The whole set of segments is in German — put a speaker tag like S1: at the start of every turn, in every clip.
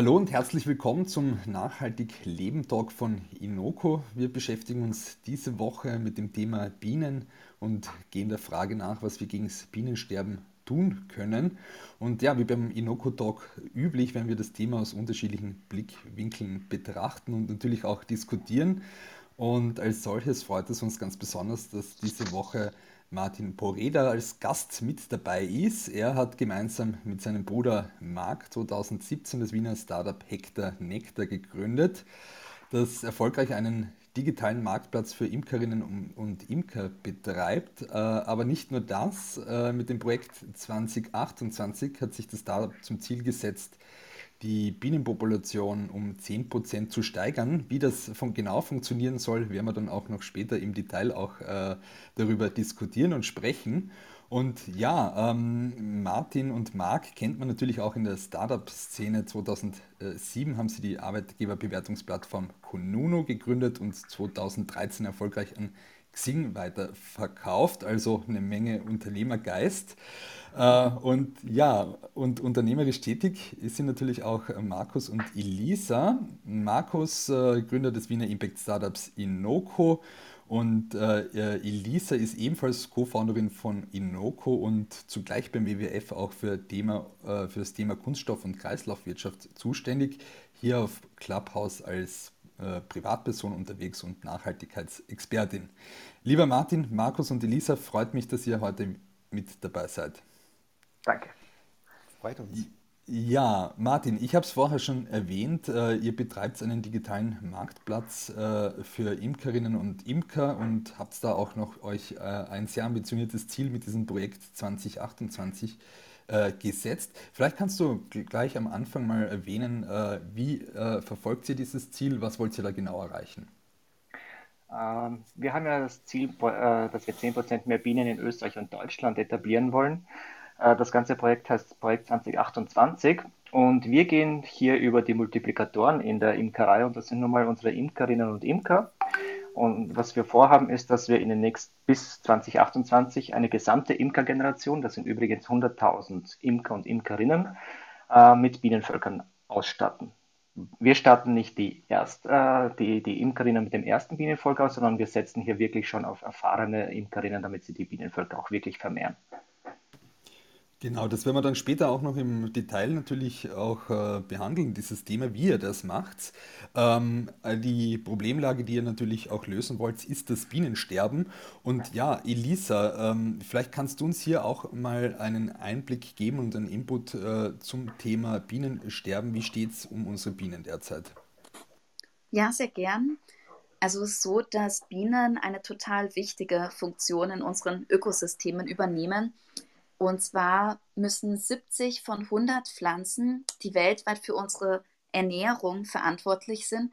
S1: Hallo und herzlich willkommen zum Nachhaltig Leben Talk von Inoko. Wir beschäftigen uns diese Woche mit dem Thema Bienen und gehen der Frage nach, was wir gegen das Bienensterben tun können. Und ja, wie beim Inoko Talk üblich, werden wir das Thema aus unterschiedlichen Blickwinkeln betrachten und natürlich auch diskutieren. Und als solches freut es uns ganz besonders, dass diese Woche Martin Poreda als Gast mit dabei ist. Er hat gemeinsam mit seinem Bruder Marc 2017 das Wiener Startup Hector Nectar gegründet, das erfolgreich einen digitalen Marktplatz für Imkerinnen und Imker betreibt. Äh, aber nicht nur das, äh, mit dem Projekt 2028 hat sich das Startup zum Ziel gesetzt, die Bienenpopulation um 10% zu steigern. Wie das von genau funktionieren soll, werden wir dann auch noch später im Detail auch äh, darüber diskutieren und sprechen. Und ja, ähm, Martin und Marc kennt man natürlich auch in der Startup-Szene. 2007 haben sie die Arbeitgeberbewertungsplattform Konuno gegründet und 2013 erfolgreich an Xing weiterverkauft, also eine Menge Unternehmergeist. Äh, und ja, und unternehmerisch tätig sind natürlich auch Markus und Elisa. Markus, äh, Gründer des Wiener Impact Startups Inoko und äh, Elisa ist ebenfalls Co-Founderin von Inoko und zugleich beim WWF auch für, Thema, für das Thema Kunststoff- und Kreislaufwirtschaft zuständig. Hier auf Clubhouse als äh, Privatperson unterwegs und Nachhaltigkeitsexpertin. Lieber Martin, Markus und Elisa, freut mich, dass ihr heute mit dabei seid.
S2: Danke.
S1: Freut uns. Ja, Martin, ich habe es vorher schon erwähnt, äh, ihr betreibt einen digitalen Marktplatz äh, für Imkerinnen und Imker und habt da auch noch euch äh, ein sehr ambitioniertes Ziel mit diesem Projekt 2028 äh, gesetzt. Vielleicht kannst du gleich am Anfang mal erwähnen, äh, wie äh, verfolgt ihr dieses Ziel, was wollt ihr da genau erreichen?
S2: Ähm, wir haben ja das Ziel, dass wir 10% mehr Bienen in Österreich und Deutschland etablieren wollen. Äh, das ganze Projekt heißt Projekt 2028 und wir gehen hier über die Multiplikatoren in der Imkerei und das sind nun mal unsere Imkerinnen und Imker. Und was wir vorhaben, ist, dass wir in den nächsten bis 2028 eine gesamte Imkergeneration, das sind übrigens 100.000 Imker und Imkerinnen, äh, mit Bienenvölkern ausstatten. Wir starten nicht die, erst, äh, die, die Imkerinnen mit dem ersten Bienenvolk aus, sondern wir setzen hier wirklich schon auf erfahrene Imkerinnen, damit sie die Bienenvölker auch wirklich vermehren.
S1: Genau, das werden wir dann später auch noch im Detail natürlich auch äh, behandeln, dieses Thema, wie ihr das macht. Ähm, die Problemlage, die ihr natürlich auch lösen wollt, ist das Bienensterben. Und ja, Elisa, ähm, vielleicht kannst du uns hier auch mal einen Einblick geben und einen Input äh, zum Thema Bienensterben. Wie steht es um unsere Bienen derzeit?
S3: Ja, sehr gern. Also es ist so, dass Bienen eine total wichtige Funktion in unseren Ökosystemen übernehmen und zwar müssen 70 von 100 Pflanzen, die weltweit für unsere Ernährung verantwortlich sind,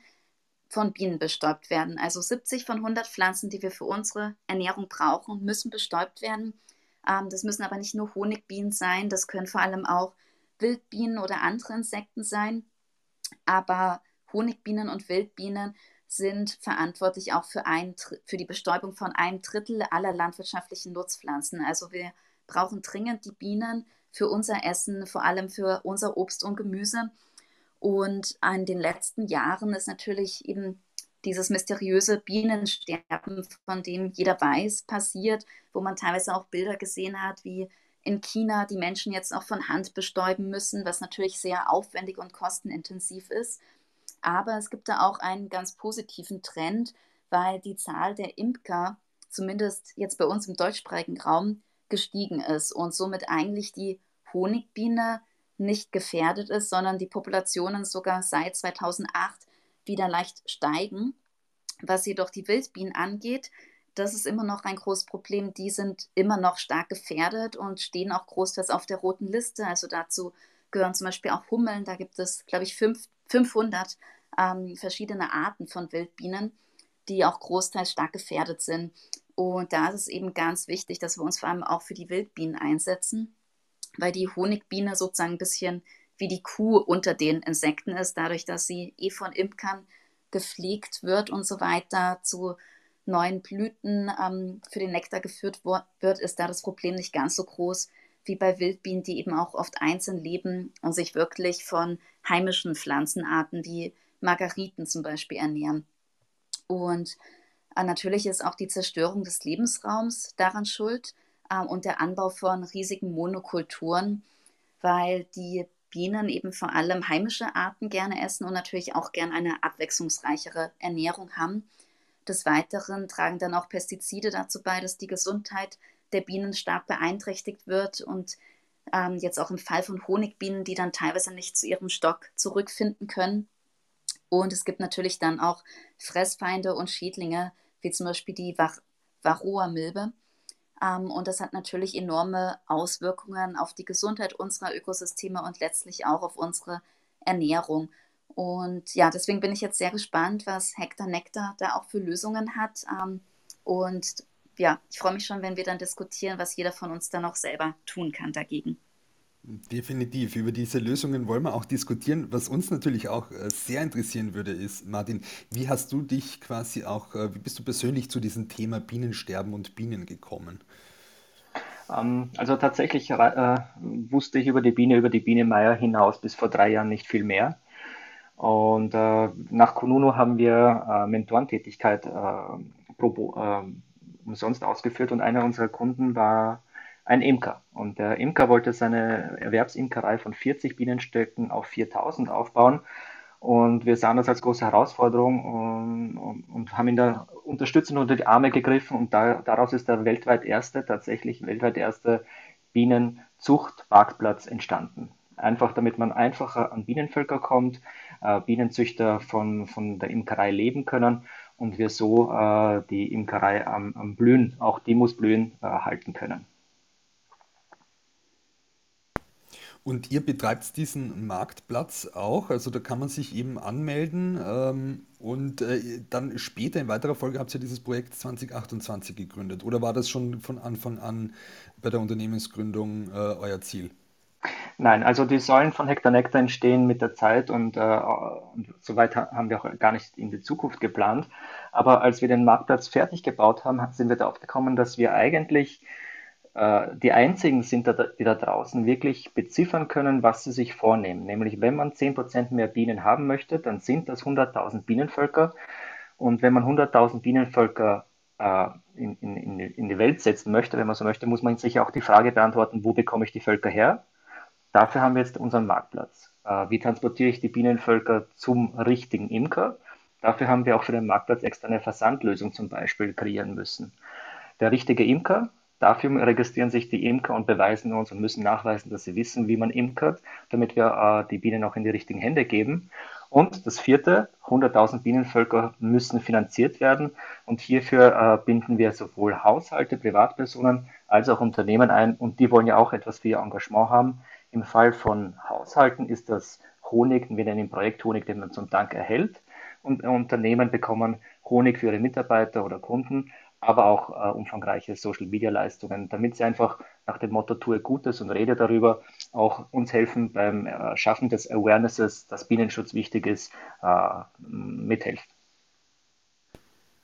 S3: von Bienen bestäubt werden. Also 70 von 100 Pflanzen, die wir für unsere Ernährung brauchen, müssen bestäubt werden. Ähm, das müssen aber nicht nur Honigbienen sein, das können vor allem auch Wildbienen oder andere Insekten sein. Aber Honigbienen und Wildbienen sind verantwortlich auch für, ein, für die Bestäubung von einem Drittel aller landwirtschaftlichen Nutzpflanzen. Also wir brauchen dringend die Bienen für unser Essen, vor allem für unser Obst und Gemüse. Und in den letzten Jahren ist natürlich eben dieses mysteriöse Bienensterben, von dem jeder weiß, passiert, wo man teilweise auch Bilder gesehen hat, wie in China die Menschen jetzt auch von Hand bestäuben müssen, was natürlich sehr aufwendig und kostenintensiv ist. Aber es gibt da auch einen ganz positiven Trend, weil die Zahl der Imker, zumindest jetzt bei uns im deutschsprachigen Raum, gestiegen ist und somit eigentlich die Honigbiene nicht gefährdet ist, sondern die Populationen sogar seit 2008 wieder leicht steigen. Was jedoch die Wildbienen angeht, das ist immer noch ein großes Problem. Die sind immer noch stark gefährdet und stehen auch großteils auf der roten Liste. Also dazu gehören zum Beispiel auch Hummeln. Da gibt es, glaube ich, fünf, 500 ähm, verschiedene Arten von Wildbienen, die auch großteils stark gefährdet sind. Und da ist es eben ganz wichtig, dass wir uns vor allem auch für die Wildbienen einsetzen, weil die Honigbiene sozusagen ein bisschen wie die Kuh unter den Insekten ist, dadurch, dass sie eh von Imkern gepflegt wird und so weiter zu neuen Blüten ähm, für den Nektar geführt wird, ist da das Problem nicht ganz so groß wie bei Wildbienen, die eben auch oft einzeln leben und sich wirklich von heimischen Pflanzenarten wie Margariten zum Beispiel ernähren. Und natürlich ist auch die Zerstörung des Lebensraums daran schuld äh, und der Anbau von riesigen Monokulturen, weil die Bienen eben vor allem heimische Arten gerne essen und natürlich auch gerne eine abwechslungsreichere Ernährung haben. Des Weiteren tragen dann auch Pestizide dazu bei, dass die Gesundheit der Bienen stark beeinträchtigt wird und ähm, jetzt auch im Fall von Honigbienen, die dann teilweise nicht zu ihrem Stock zurückfinden können. Und es gibt natürlich dann auch Fressfeinde und Schädlinge, wie zum Beispiel die Varroa-Milbe. Ähm, und das hat natürlich enorme Auswirkungen auf die Gesundheit unserer Ökosysteme und letztlich auch auf unsere Ernährung. Und ja, deswegen bin ich jetzt sehr gespannt, was Hektar Nektar da auch für Lösungen hat. Ähm, und ja, ich freue mich schon, wenn wir dann diskutieren, was jeder von uns dann auch selber tun kann dagegen.
S1: Definitiv. Über diese Lösungen wollen wir auch diskutieren. Was uns natürlich auch äh, sehr interessieren würde, ist, Martin, wie hast du dich quasi auch, äh, wie bist du persönlich zu diesem Thema Bienensterben und Bienen gekommen?
S2: Ähm, also tatsächlich äh, wusste ich über die Biene, über die Biene Meier hinaus bis vor drei Jahren nicht viel mehr. Und nach Kununu haben wir Mentorentätigkeit umsonst ausgeführt und einer unserer Kunden war ein Imker. Und der Imker wollte seine Erwerbsimkerei von 40 Bienenstöcken auf 4000 aufbauen. Und wir sahen das als große Herausforderung und, und, und haben ihn da unterstützend unter die Arme gegriffen. Und da, daraus ist der weltweit erste, tatsächlich weltweit erste Bienenzuchtmarktplatz entstanden. Einfach damit man einfacher an Bienenvölker kommt, äh, Bienenzüchter von, von der Imkerei leben können und wir so äh, die Imkerei am, am Blühen, auch die muss blühen, äh, halten können.
S1: Und ihr betreibt diesen Marktplatz auch, also da kann man sich eben anmelden ähm, und äh, dann später in weiterer Folge habt ihr dieses Projekt 2028 gegründet oder war das schon von Anfang an bei der Unternehmensgründung äh, euer Ziel?
S2: Nein, also die Säulen von Hektar Nektar entstehen mit der Zeit und, äh, und soweit haben wir auch gar nicht in die Zukunft geplant. Aber als wir den Marktplatz fertig gebaut haben, sind wir darauf gekommen, dass wir eigentlich die einzigen sind, die da draußen wirklich beziffern können, was sie sich vornehmen. Nämlich, wenn man 10% mehr Bienen haben möchte, dann sind das 100.000 Bienenvölker. Und wenn man 100.000 Bienenvölker äh, in, in, in die Welt setzen möchte, wenn man so möchte, muss man sich auch die Frage beantworten, wo bekomme ich die Völker her? Dafür haben wir jetzt unseren Marktplatz. Äh, wie transportiere ich die Bienenvölker zum richtigen Imker? Dafür haben wir auch für den Marktplatz extra eine Versandlösung zum Beispiel kreieren müssen. Der richtige Imker, dafür registrieren sich die Imker und beweisen uns und müssen nachweisen, dass sie wissen, wie man imkert, damit wir äh, die Bienen auch in die richtigen Hände geben. Und das vierte, 100.000 Bienenvölker müssen finanziert werden. Und hierfür äh, binden wir sowohl Haushalte, Privatpersonen als auch Unternehmen ein. Und die wollen ja auch etwas für ihr Engagement haben. Im Fall von Haushalten ist das Honig, wir nennen ihn Projekthonig, den man zum Dank erhält. Und Unternehmen bekommen Honig für ihre Mitarbeiter oder Kunden, aber auch äh, umfangreiche Social-Media-Leistungen, damit sie einfach nach dem Motto tue Gutes und rede darüber auch uns helfen beim äh, Schaffen des Awarenesses, dass Bienenschutz wichtig ist, äh, mithelfen.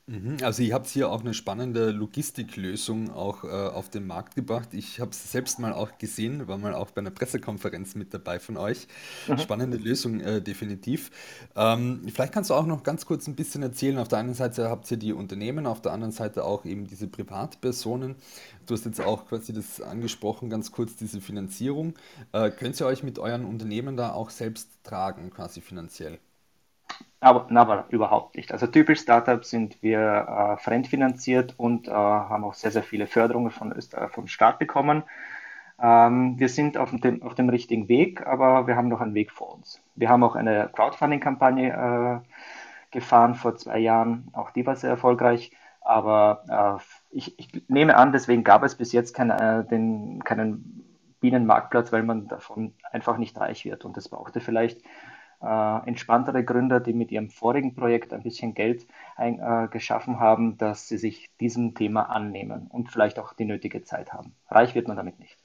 S1: Mhm, also ihr habt hier auch eine spannende Logistiklösung auch äh, auf den Markt gebracht. Ich habe es selbst mal auch gesehen, war mal auch bei einer Pressekonferenz mit dabei von euch. Mhm. Spannende Lösung, äh, definitiv. Ähm, vielleicht kannst du auch noch ganz kurz ein bisschen erzählen. Auf der einen Seite habt ihr die Unternehmen, auf der anderen Seite auch eben diese Privatpersonen. Du hast jetzt auch quasi das angesprochen, ganz kurz diese Finanzierung. Äh, könnt ihr euch mit euren Unternehmen da auch selbst tragen, quasi finanziell?
S2: Aber, aber überhaupt nicht. Also typisch Startups sind wir äh, fremdfinanziert und äh, haben auch sehr, sehr viele Förderungen von Öster vom Staat bekommen. Ähm, wir sind auf dem, auf dem richtigen Weg, aber wir haben noch einen Weg vor uns. Wir haben auch eine Crowdfunding-Kampagne äh, gefahren vor zwei Jahren. Auch die war sehr erfolgreich. Aber äh, ich, ich, nehme an, deswegen gab es bis jetzt keine, äh, den, keinen Bienenmarktplatz, weil man davon einfach nicht reich wird. Und das brauchte vielleicht äh, entspanntere Gründer, die mit ihrem vorigen Projekt ein bisschen Geld ein, äh, geschaffen haben, dass sie sich diesem Thema annehmen und vielleicht auch die nötige Zeit haben. Reich wird man damit nicht.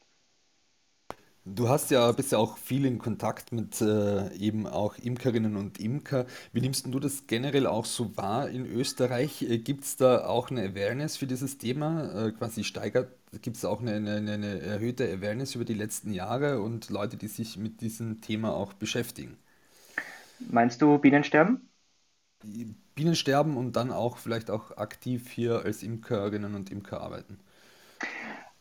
S1: Du hast ja, bist ja auch viel in Kontakt mit äh, eben auch Imkerinnen und Imker. Wie nimmst du das generell auch so wahr in Österreich? Äh, Gibt es da auch eine Awareness für dieses Thema? Äh, quasi steigert, gibt es auch eine, eine, eine erhöhte Awareness über die letzten Jahre und Leute, die sich mit diesem Thema auch beschäftigen?
S2: Meinst du Bienensterben?
S1: Bienensterben und dann auch vielleicht auch aktiv hier als Imkerinnen und Imker arbeiten.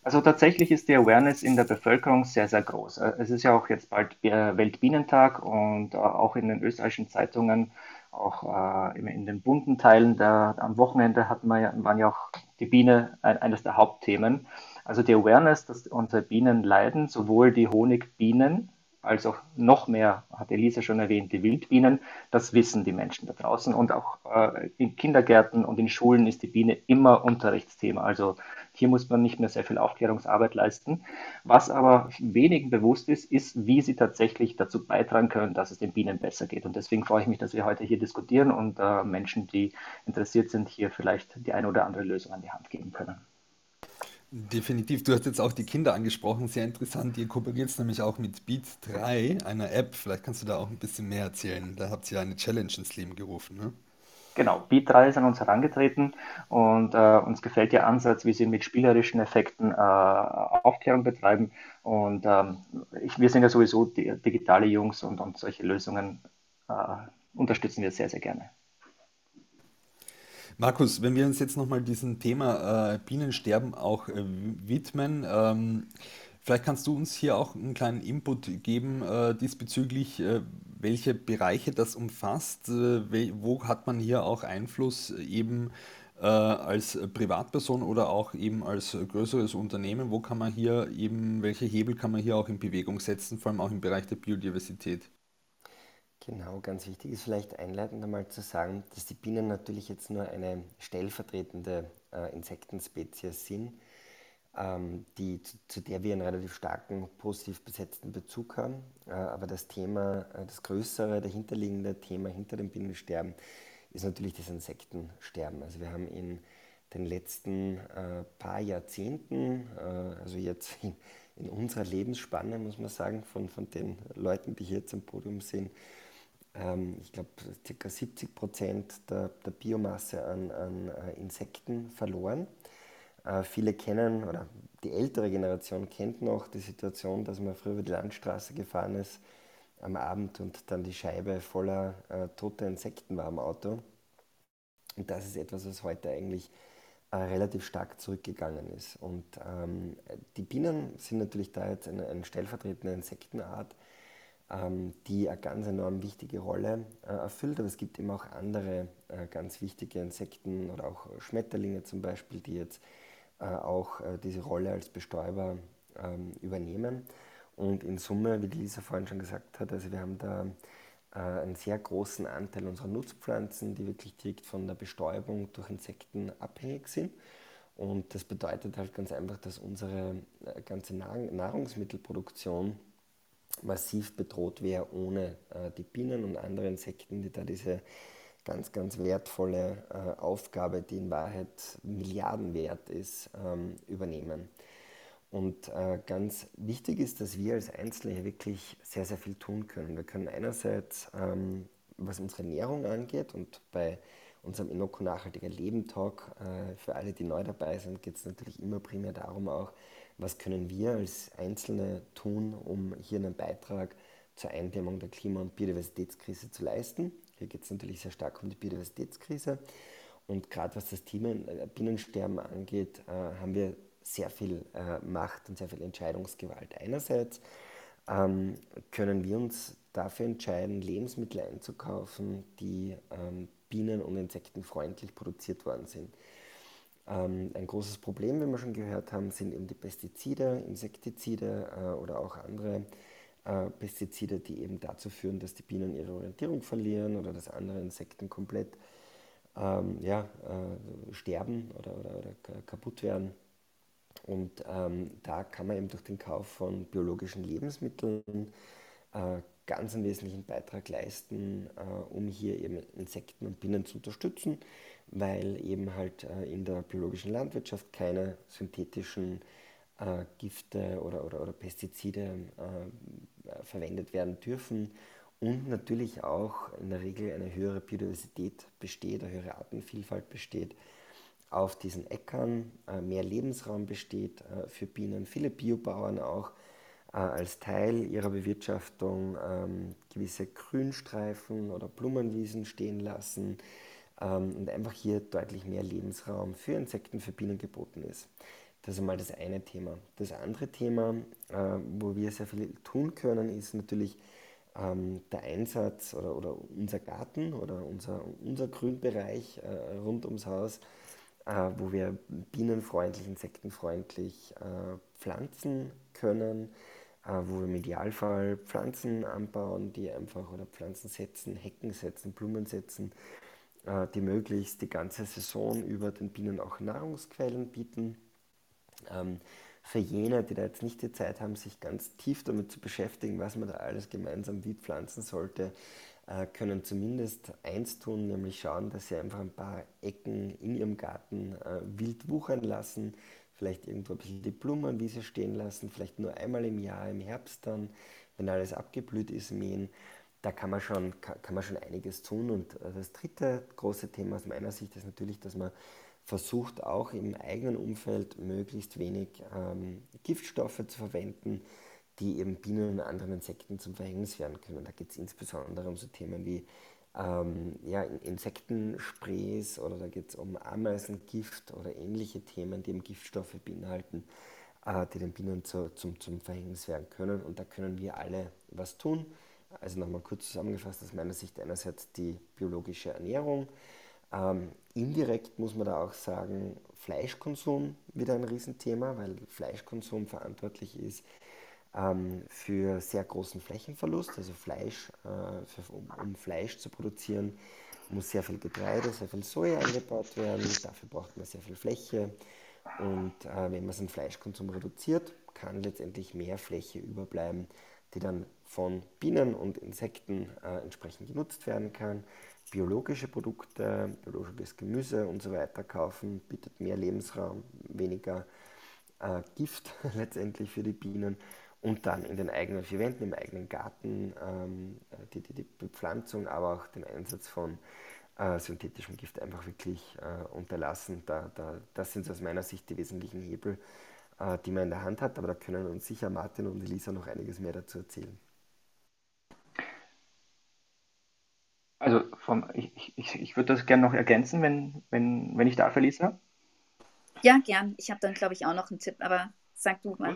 S2: Also tatsächlich ist die Awareness in der Bevölkerung sehr, sehr groß. Äh, es ist ja auch jetzt bald Weltbienentag und äh, auch in den österreichischen Zeitungen, auch äh, in den bunten Teilen der, am Wochenende hatten wir, waren ja auch die Biene eines der Hauptthemen. Also die Awareness, dass unsere Bienen leiden, sowohl die Honigbienen als auch noch mehr, hat Elisa schon erwähnt, die Wildbienen. Das wissen die Menschen da draußen. Und auch äh, in Kindergärten und in Schulen ist die Biene immer Unterrichtsthema. Also hier muss man nicht mehr sehr viel Aufklärungsarbeit leisten. Was aber wenigen bewusst ist, ist, wie sie tatsächlich dazu beitragen können, dass es den Bienen besser geht. Und deswegen freue ich mich, dass wir heute hier diskutieren und äh, Menschen, die interessiert sind, hier vielleicht die eine oder andere Lösung an die Hand geben können.
S1: Definitiv. Du hast jetzt auch die Kinder angesprochen. Sehr interessant. Ihr kooperiert nämlich auch mit Beat 3, einer App. Vielleicht kannst du da auch ein bisschen mehr erzählen. Da habt ihr eine Challenge ins Leben gerufen, ne?
S2: Genau, Beat 3 ist an uns herangetreten und äh, uns gefällt der Ansatz, wie sie mit spielerischen Effekten äh, Aufklärung betreiben. Und ähm, ich, wir sind ja sowieso digitale Jungs und, und solche Lösungen äh, unterstützen wir sehr, sehr gerne.
S1: Markus, wenn wir uns jetzt nochmal diesem Thema äh, Bienensterben auch äh, widmen, ähm, vielleicht kannst du uns hier auch einen kleinen Input geben äh, diesbezüglich, äh, welche Bereiche das umfasst, äh, wo hat man hier auch Einfluss eben äh, als Privatperson oder auch eben als größeres Unternehmen, wo kann man hier eben, welche Hebel kann man hier auch in Bewegung setzen, vor allem auch im Bereich der Biodiversität?
S4: Genau, ganz wichtig ist vielleicht einleitend einmal zu sagen, dass die Bienen natürlich jetzt nur eine stellvertretende äh, Insektenspezies sind ähm, die, zu, zu, der wir einen relativ starken positiv besetzten Bezug haben. Äh, aber das Thema, äh, das größere, dahinterliegende Thema hinter dem Bienensterben ist natürlich das Insektensterben. Also wir haben in den letzten äh, paar Jahrzehnten, äh, also jetzt in, in, unserer Lebensspanne, muss man sagen, von, von den Leuten, die hier jetzt am Podium sind, ich glaube, ca. 70 Prozent der, der Biomasse an, an äh, Insekten verloren. Äh, viele kennen, oder die ältere Generation kennt noch die Situation, dass man früher über die Landstraße gefahren ist am Abend und dann die Scheibe voller äh, toter Insekten war am Auto. Und das ist etwas, was heute eigentlich äh, relativ stark zurückgegangen ist. Und ähm, die Bienen sind natürlich da jetzt eine, eine stellvertretende Insektenart, ähm, die eine ganz enorm wichtige Rolle äh, erfüllt. Aber es gibt eben auch andere äh, ganz wichtige Insekten oder auch Schmetterlinge zum Beispiel, die jetzt äh, auch diese Rolle als Bestäuber ähm, übernehmen. Und in Summe, wie die Lisa vorhin schon gesagt hat, also wir haben da einen sehr großen Anteil unserer Nutzpflanzen, die wirklich direkt von der Bestäubung durch Insekten abhängig sind. Und das bedeutet halt ganz einfach, dass unsere ganze Nahrungsmittelproduktion massiv bedroht wäre ohne die Bienen und andere Insekten, die da diese ganz, ganz wertvolle äh, Aufgabe, die in Wahrheit Milliarden wert ist, ähm, übernehmen. Und äh, ganz wichtig ist, dass wir als Einzelne wirklich sehr, sehr viel tun können. Wir können einerseits, ähm, was unsere Ernährung angeht und bei unserem Inoko Nachhaltiger Leben Talk, äh, für alle, die neu dabei sind, geht es natürlich immer primär darum auch, was können wir als Einzelne tun, um hier einen Beitrag zur Eindämmung der Klima- und Biodiversitätskrise zu leisten. Hier geht es natürlich sehr stark um die Biodiversitätskrise. Und gerade was das Thema äh, Bienensterben angeht, äh, haben wir sehr viel äh, Macht und sehr viel Entscheidungsgewalt. Einerseits ähm, können wir uns dafür entscheiden, Lebensmittel einzukaufen, die ähm, bienen- und insektenfreundlich produziert worden sind. Ähm, ein großes Problem, wie wir schon gehört haben, sind eben die Pestizide, Insektizide äh, oder auch andere äh, Pestizide, die eben dazu führen, dass die Bienen ihre Orientierung verlieren oder dass andere Insekten komplett ähm, ja, äh, sterben oder, oder, oder, kaputt werden. Und ähm, da kann man eben durch den Kauf von biologischen Lebensmitteln äh, ganz einen wesentlichen Beitrag leisten, äh, um hier eben Insekten und Bienen zu unterstützen, weil eben halt äh, in der biologischen Landwirtschaft keine synthetischen äh, Gifte oder, oder, oder Pestizide äh, verwendet werden dürfen und natürlich auch in der Regel eine höhere Biodiversität besteht, eine höhere Artenvielfalt besteht auf diesen Äckern, äh, mehr Lebensraum besteht äh, für Bienen. Viele Biobauern auch äh, als Teil ihrer Bewirtschaftung ähm, gewisse Grünstreifen oder Blumenwiesen stehen lassen ähm, und einfach hier deutlich mehr Lebensraum für Insekten, für Bienen geboten ist. Das ist einmal das eine Thema. Das andere Thema, wo wir sehr viel tun können, ist natürlich ähm, der Einsatz oder, oder unser Garten oder unser, unser Grünbereich äh, rund ums Haus, äh, wo wir bienenfreundlich, insektenfreundlich äh, pflanzen können, äh, wo wir im Idealfall Pflanzen anbauen, die einfach oder Pflanzen setzen, Hecken setzen, Blumen setzen, äh, die möglichst die ganze Saison über den Bienen auch Nahrungsquellen bieten. Ähm, für jene, die da jetzt nicht die Zeit haben, sich ganz tief damit zu beschäftigen, was man da alles gemeinsam wie pflanzen sollte, äh, können zumindest eins tun, nämlich schauen, dass sie einfach ein paar Ecken in ihrem Garten äh, wild wuchern lassen, vielleicht irgendwo ein bisschen die Blumenwiese stehen lassen, vielleicht nur einmal im Jahr, im Herbst dann, wenn alles abgeblüht ist, mähen. Da kann man schon, kann man schon einiges tun. Und äh, das dritte große Thema aus meiner Sicht ist natürlich, dass man versucht auch im eigenen Umfeld möglichst wenig ähm, Giftstoffe zu verwenden, die eben Bienen und anderen Insekten zum Verhängnis werden können. Da geht es insbesondere um so Themen wie ähm, ja, Insektensprays oder da geht es um Ameisengift oder ähnliche Themen, die eben Giftstoffe beinhalten, äh, die den Bienen zu, zum, zum Verhängnis werden können. Und da können wir alle was tun. Also nochmal kurz zusammengefasst aus meiner Sicht einerseits die biologische Ernährung, ähm, indirekt muss man da auch sagen, Fleischkonsum wieder ein Riesenthema, weil Fleischkonsum verantwortlich ist ähm, für sehr großen Flächenverlust. Also Fleisch, äh, für, um, um, Fleisch zu produzieren, muss sehr viel Getreide, sehr viel Soja angebaut werden. Dafür braucht man sehr viel Fläche. Und äh, wenn man seinen Fleischkonsum reduziert, kann letztendlich mehr Fläche überbleiben, die dann von Bienen und Insekten äh, entsprechend genutzt werden kann biologische Produkte, biologisches Gemüse und so weiter kaufen, bietet mehr Lebensraum, weniger äh, Gift letztendlich für die Bienen und dann in den eigenen vier Wänden, im eigenen Garten ähm, die, die, die, Bepflanzung, aber auch den Einsatz von äh, synthetischem Gift einfach wirklich äh, unterlassen. Da, da, das sind aus meiner Sicht die wesentlichen Hebel, die man in der Hand hat, aber da können uns sicher Martin und Elisa noch einiges mehr dazu erzählen.
S2: Also vom, ich, ich, ich würde das gerne noch ergänzen, wenn, wenn, wenn ich darf, Elisa.
S3: Ja, gern. Ich habe dann, glaube ich, auch noch einen Tipp, aber sag du mal.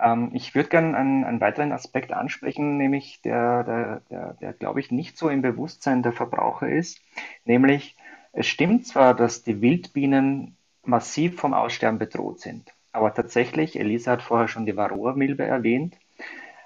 S2: Ähm, ich würde gerne einen, einen weiteren Aspekt ansprechen, nämlich der, der, der, der glaube ich, nicht so im Bewusstsein der Verbraucher ist. Nämlich, es stimmt zwar, dass die Wildbienen massiv vom Aussterben bedroht sind, aber tatsächlich, Elisa hat vorher schon die Varroa-Milbe erwähnt,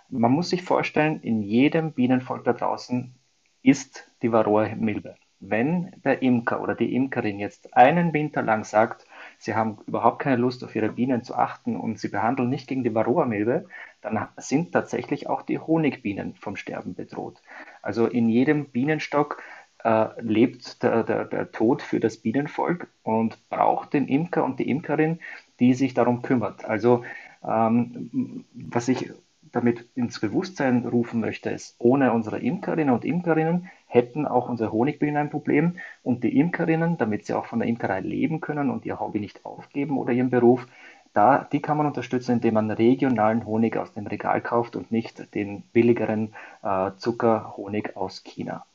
S2: man muss sich vorstellen, in jedem Bienenvolk da draußen ist die Varroa-Milbe. Wenn der Imker oder die Imkerin jetzt einen Winter lang sagt, sie haben überhaupt keine Lust auf ihre Bienen zu achten und sie behandeln nicht gegen die Varroa-Milbe, dann sind tatsächlich auch die Honigbienen vom Sterben bedroht. Also in jedem Bienenstock äh, lebt der, der, der Tod für das Bienenvolk und braucht den Imker und die Imkerin, die sich darum kümmert. Also ähm, was ich damit ins Bewusstsein rufen möchte, ist, ohne unsere Imkerinnen und Imkerinnen hätten auch unsere Honigbienen ein Problem und die Imkerinnen, damit sie auch von der Imkerei leben können und ihr Hobby nicht aufgeben oder ihren Beruf, da, die kann man unterstützen, indem man regionalen Honig aus dem Regal kauft und nicht den billigeren äh, Zuckerhonig aus China.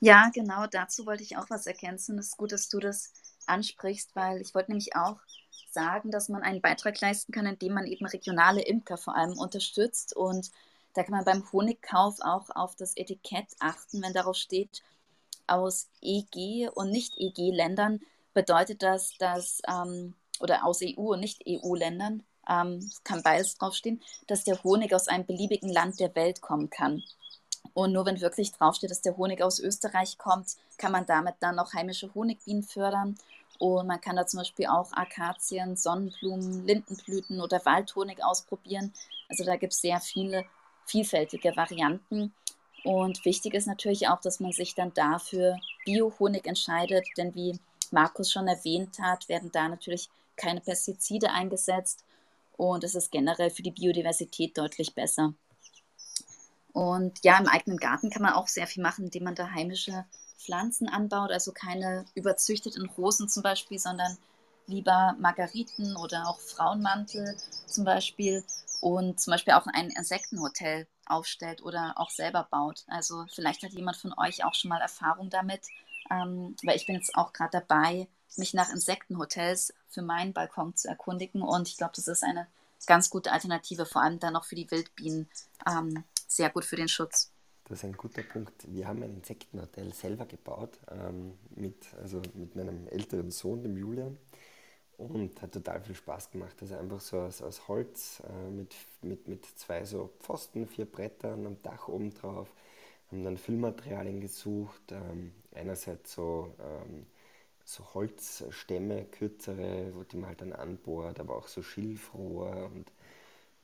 S3: Ja, genau, dazu wollte ich auch was ergänzen. Es ist gut, dass du das ansprichst, weil ich wollte nämlich auch sagen, dass man einen Beitrag leisten kann, indem man eben regionale Imker vor allem unterstützt. Und da kann man beim Honigkauf auch auf das Etikett achten, wenn darauf steht, aus EG und Nicht-EG-Ländern bedeutet das, dass, ähm, oder aus EU und Nicht-EU-Ländern, ähm, kann beides draufstehen, dass der Honig aus einem beliebigen Land der Welt kommen kann. Und nur wenn wirklich draufsteht, dass der Honig aus Österreich kommt, kann man damit dann noch heimische Honigbienen fördern. Und man kann da zum Beispiel auch Akazien, Sonnenblumen, Lindenblüten oder Waldhonig ausprobieren. Also da gibt es sehr viele vielfältige Varianten. Und wichtig ist natürlich auch, dass man sich dann dafür Biohonig entscheidet, denn wie Markus schon erwähnt hat, werden da natürlich keine Pestizide eingesetzt und es ist generell für die Biodiversität deutlich besser. Und ja, im eigenen Garten kann man auch sehr viel machen, indem man da heimische Pflanzen anbaut, also keine überzüchteten Rosen zum Beispiel, sondern lieber Margariten oder auch Frauenmantel zum Beispiel. Und zum Beispiel auch ein Insektenhotel aufstellt oder auch selber baut. Also vielleicht hat jemand von euch auch schon mal Erfahrung damit, ähm, weil ich bin jetzt auch gerade dabei, mich nach Insektenhotels für meinen Balkon zu erkundigen. Und ich glaube, das ist eine ganz gute Alternative, vor allem dann noch für die Wildbienen ähm, sehr gut für den Schutz.
S4: Das ist ein guter Punkt. Wir haben ein Insektenhotel selber gebaut, ähm, mit, also mit meinem älteren Sohn, dem Julian. Und hat total viel Spaß gemacht. Also einfach so aus, aus Holz äh, mit, mit, mit zwei so Pfosten, vier Brettern am Dach oben drauf. Haben dann Füllmaterialien gesucht. Ähm, einerseits so, ähm, so Holzstämme, kürzere, wo die man halt dann anbohrt, aber auch so Schilfrohr und,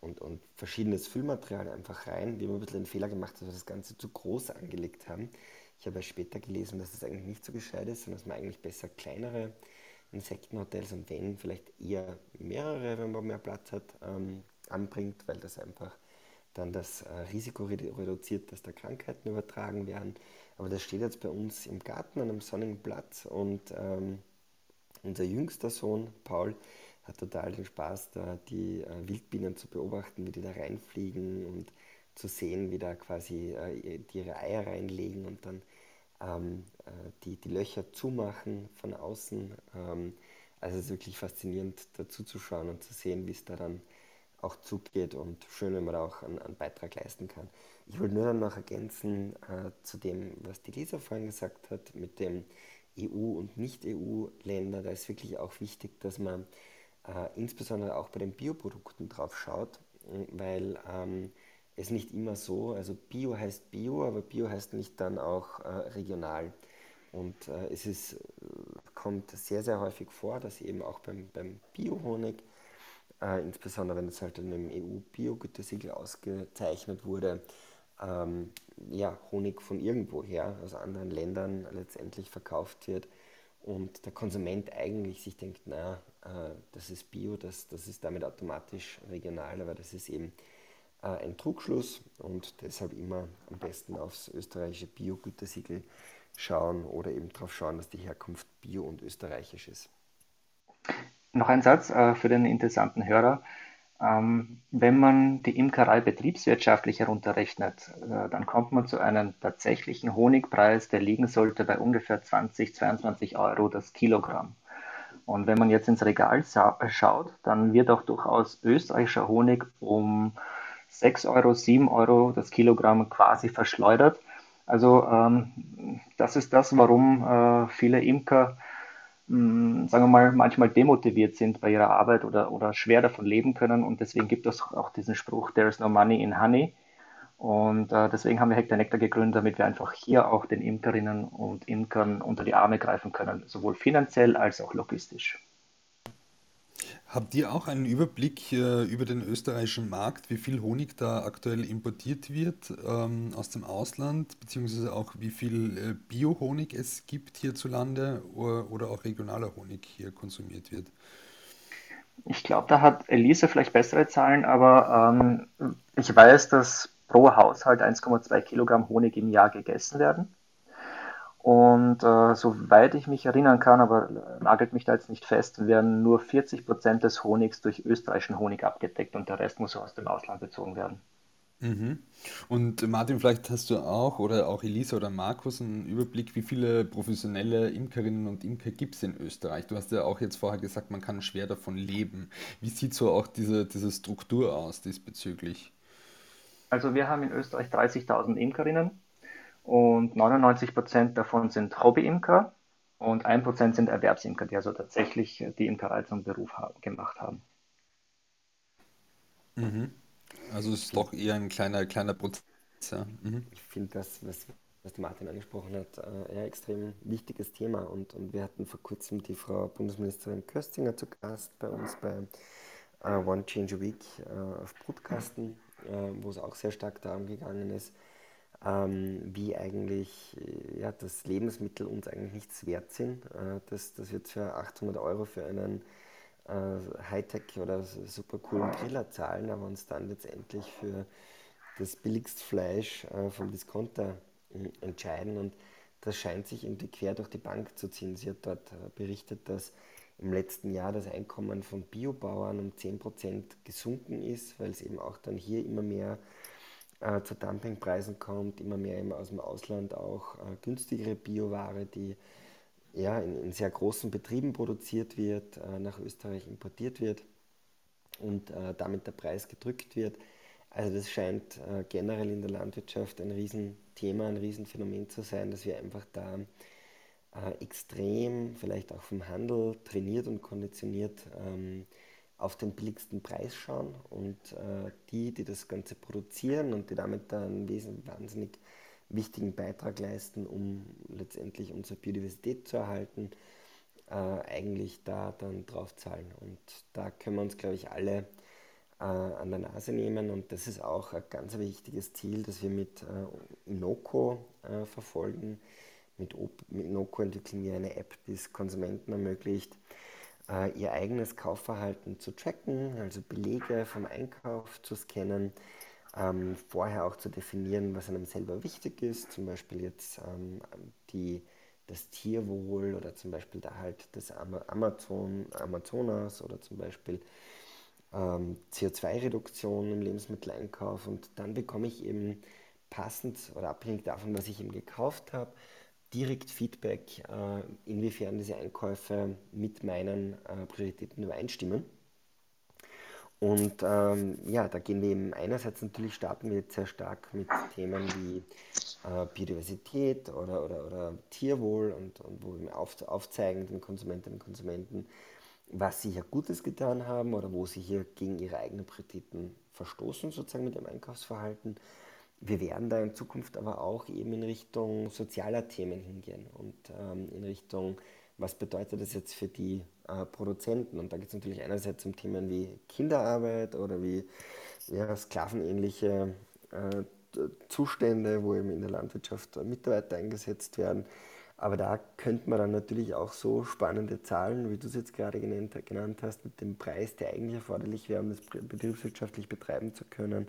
S4: und, und verschiedenes Füllmaterial einfach rein. Wir haben ein bisschen den Fehler gemacht, dass wir das Ganze zu groß angelegt haben. Ich habe ja später gelesen, dass das eigentlich nicht so gescheit ist, sondern dass man eigentlich besser kleinere Insektenhotels und wenn vielleicht eher mehrere, wenn man mehr Platz hat, ähm, anbringt, weil das einfach dann das äh, Risiko reduziert, dass da Krankheiten übertragen werden. Aber das steht jetzt bei uns im Garten an einem sonnigen Platz und ähm, unser jüngster Sohn Paul hat total den Spaß, da die äh, Wildbienen zu beobachten, wie die da reinfliegen und zu sehen, wie da quasi äh, ihre Eier reinlegen und dann ähm, äh, die, die Löcher zumachen von außen. Ähm, also es ist wirklich faszinierend dazu zu schauen und zu sehen, wie es da dann auch zugeht und schön, wenn man da auch einen, einen Beitrag leisten kann. Ich wollte nur dann noch ergänzen äh, zu dem, was die Lisa vorhin gesagt hat, mit dem EU- und Nicht-EU-Länder. Da ist wirklich auch wichtig, dass man äh, insbesondere auch bei den Bioprodukten drauf schaut, weil ähm, ist nicht immer so. Also Bio heißt Bio, aber Bio heißt nicht dann auch äh, regional. Und äh, es ist, äh, kommt sehr, sehr häufig vor, dass eben auch beim, beim Bio-Honig, äh, insbesondere wenn es halt in einem EU-Bio-Gütesiegel ausgezeichnet wurde, ähm, ja, Honig von irgendwoher, aus anderen Ländern letztendlich verkauft wird und der Konsument eigentlich sich denkt, na, äh, das ist Bio, das, das ist damit automatisch regional, aber das ist eben äh, ein Trugschluss und deshalb immer am besten aufs österreichische Bio-Gütesiegel schauen oder eben darauf schauen, dass die Herkunft bio und österreichisch ist.
S2: Noch ein Satz äh, für den interessanten Hörer. Ähm, wenn man die Imkerei betriebswirtschaftlich herunterrechnet, äh, dann kommt man zu einem tatsächlichen Honigpreis, der liegen sollte bei ungefähr 20, 22 Euro das Kilogramm. Und wenn man jetzt ins Regal schaut, dann wird auch durchaus österreichischer Honig um 6 Euro, 7 Euro das Kilogramm quasi verschleudert. Also ähm, das ist das, warum äh, viele Imker, mh, hm, sagen wir mal, manchmal demotiviert sind bei ihrer Arbeit oder, oder schwer davon leben können. Und deswegen gibt es auch diesen Spruch, there is no money in honey. Und äh, deswegen haben wir Hektar Nektar gegründet, damit wir einfach hier auch den Imkerinnen und Imkern unter die Arme greifen können, sowohl finanziell als auch logistisch.
S1: Habt ihr auch einen Überblick äh, über den österreichischen Markt, wie viel Honig da aktuell importiert wird ähm, aus dem Ausland, beziehungsweise auch wie viel äh, Bio-Honig es gibt hierzulande oder, oder auch regionaler Honig hier konsumiert wird?
S2: Ich glaube, da hat Elise vielleicht bessere Zahlen, aber ähm, ich weiß, dass pro Haushalt 1,2 Kilogramm Honig im Jahr gegessen werden. Und äh, soweit ich mich erinnern kann, aber nagelt mich da jetzt nicht fest, werden nur 40 Prozent des Honigs durch österreichischen Honig abgedeckt und der Rest muss aus dem Ausland bezogen werden.
S1: Mhm. Und Martin, vielleicht hast du auch oder auch Elisa oder Markus einen Überblick, wie viele professionelle Imkerinnen und Imker gibt es in Österreich? Du hast ja auch jetzt vorher gesagt, man kann schwer davon leben. Wie sieht so auch diese, diese Struktur aus diesbezüglich?
S2: Also wir haben in Österreich 30.000 Imkerinnen und 99 Prozent davon sind Hobbyimker und 1 Prozent sind Erwerbsimker, die also tatsächlich die Imkerei zum Beruf haben, gemacht haben.
S1: Mhm. Also es ist doch eher ein kleiner, kleiner Prozess. Ja.
S4: Mhm. Ich finde das, was, was Martin angesprochen hat, äh, ein extrem wichtiges Thema. Und, und wir hatten vor kurzem die Frau Bundesministerin Köstinger zu Gast bei uns bei uh, One Change a Week uh, auf Brutkasten, wo es auch sehr stark darum gegangen ist, ähm, wie eigentlich äh, ja, dass Lebensmittel uns eigentlich nichts wert sind, äh, dass, dass wir für 800 Euro für einen äh, Hightech oder super coolen Griller zahlen, aber uns dann letztendlich für das billigste Fleisch äh, vom Discounter äh, entscheiden. Und das scheint sich irgendwie quer durch die Bank zu ziehen. Sie hat dort äh, berichtet, dass im letzten Jahr das Einkommen von Biobauern um 10% gesunken ist, weil es eben auch dann hier immer mehr äh, zu Dumpingpreisen kommt, immer mehr eben aus dem Ausland auch äh, günstigere Bioware, die ja, in, in, sehr großen Betrieben produziert wird, äh, nach Österreich importiert wird und äh, damit der Preis gedrückt wird. Also das scheint äh, generell in der Landwirtschaft ein Riesenthema, ein Riesenphänomen zu sein, dass wir einfach da äh, extrem, vielleicht auch vom Handel trainiert und konditioniert ähm, auf den billigsten Preis schauen und äh, die, die das Ganze produzieren und die damit einen wahnsinnig wichtigen Beitrag leisten, um letztendlich unsere Biodiversität zu erhalten, äh, eigentlich da dann drauf zahlen. Und da können wir uns, glaube ich, alle äh, an der Nase nehmen. Und das ist auch ein ganz wichtiges Ziel, das wir mit äh, Inoko äh, verfolgen. Mit, mit Inoko entwickeln wir eine App, die es Konsumenten ermöglicht, äh, ihr eigenes Kaufverhalten zu tracken, also Belege vom Einkauf zu scannen ähm, vorher auch zu definieren, was einem selber wichtig ist, zum Beispiel jetzt ähm, die, das Tierwohl oder zum Beispiel der Halt des Amazon, Amazonas oder zum Beispiel ähm, CO2-Reduktion im Lebensmitteleinkauf. Und dann bekomme ich eben passend oder abhängig davon, was ich eben gekauft habe, direkt Feedback, äh, inwiefern diese Einkäufe mit meinen äh, Prioritäten übereinstimmen. Und ähm, ja, da gehen wir eben einerseits natürlich starten wir jetzt sehr stark mit Themen wie äh, Biodiversität oder, oder, oder Tierwohl und, und wo wir auf, aufzeigen den Konsumentinnen und Konsumenten, was sie hier Gutes getan haben oder wo sie hier gegen ihre eigenen Prioritäten verstoßen, sozusagen mit ihrem Einkaufsverhalten. Wir werden da in Zukunft aber auch eben in Richtung sozialer Themen hingehen und ähm, in Richtung was bedeutet das jetzt für die äh, Produzenten? Und da geht es natürlich einerseits um Themen wie Kinderarbeit oder wie ja, sklavenähnliche äh, Zustände, wo eben in der Landwirtschaft Mitarbeiter eingesetzt werden. Aber da könnte man dann natürlich auch so spannende Zahlen, wie du es jetzt gerade genannt, genannt hast, mit dem Preis, der eigentlich erforderlich wäre, um das betriebswirtschaftlich betreiben zu können,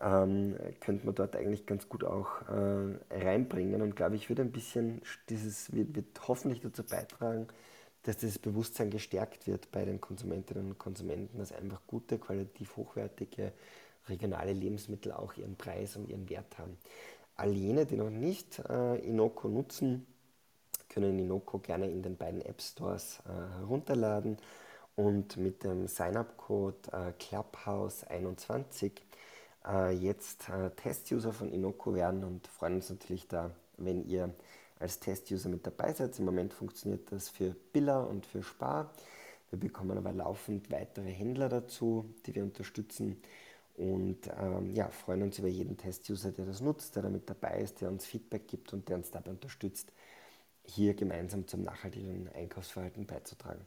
S4: ähm, könnte man dort eigentlich ganz gut auch äh, reinbringen. Und glaube ich, wird ein bisschen dieses, wird, wird hoffentlich dazu beitragen, dass dieses Bewusstsein gestärkt wird bei den Konsumentinnen und Konsumenten, dass einfach gute, qualitativ hochwertige regionale Lebensmittel auch ihren Preis und ihren Wert haben. All jene, die noch nicht äh, Inoko nutzen, können Inoko gerne in den beiden App Stores äh, herunterladen und mit dem Sign-up-Code äh, Clubhouse21 äh, jetzt äh, Test-User von Inoko werden und freuen uns natürlich da, wenn ihr als Test-User mit dabei seid. Im Moment funktioniert das für Biller und für Spar. Wir bekommen aber laufend weitere Händler dazu, die wir unterstützen und ähm, ja, freuen uns über jeden Test-User, der das nutzt, der damit dabei ist, der uns Feedback gibt und der uns dabei unterstützt, hier gemeinsam zum nachhaltigen Einkaufsverhalten beizutragen.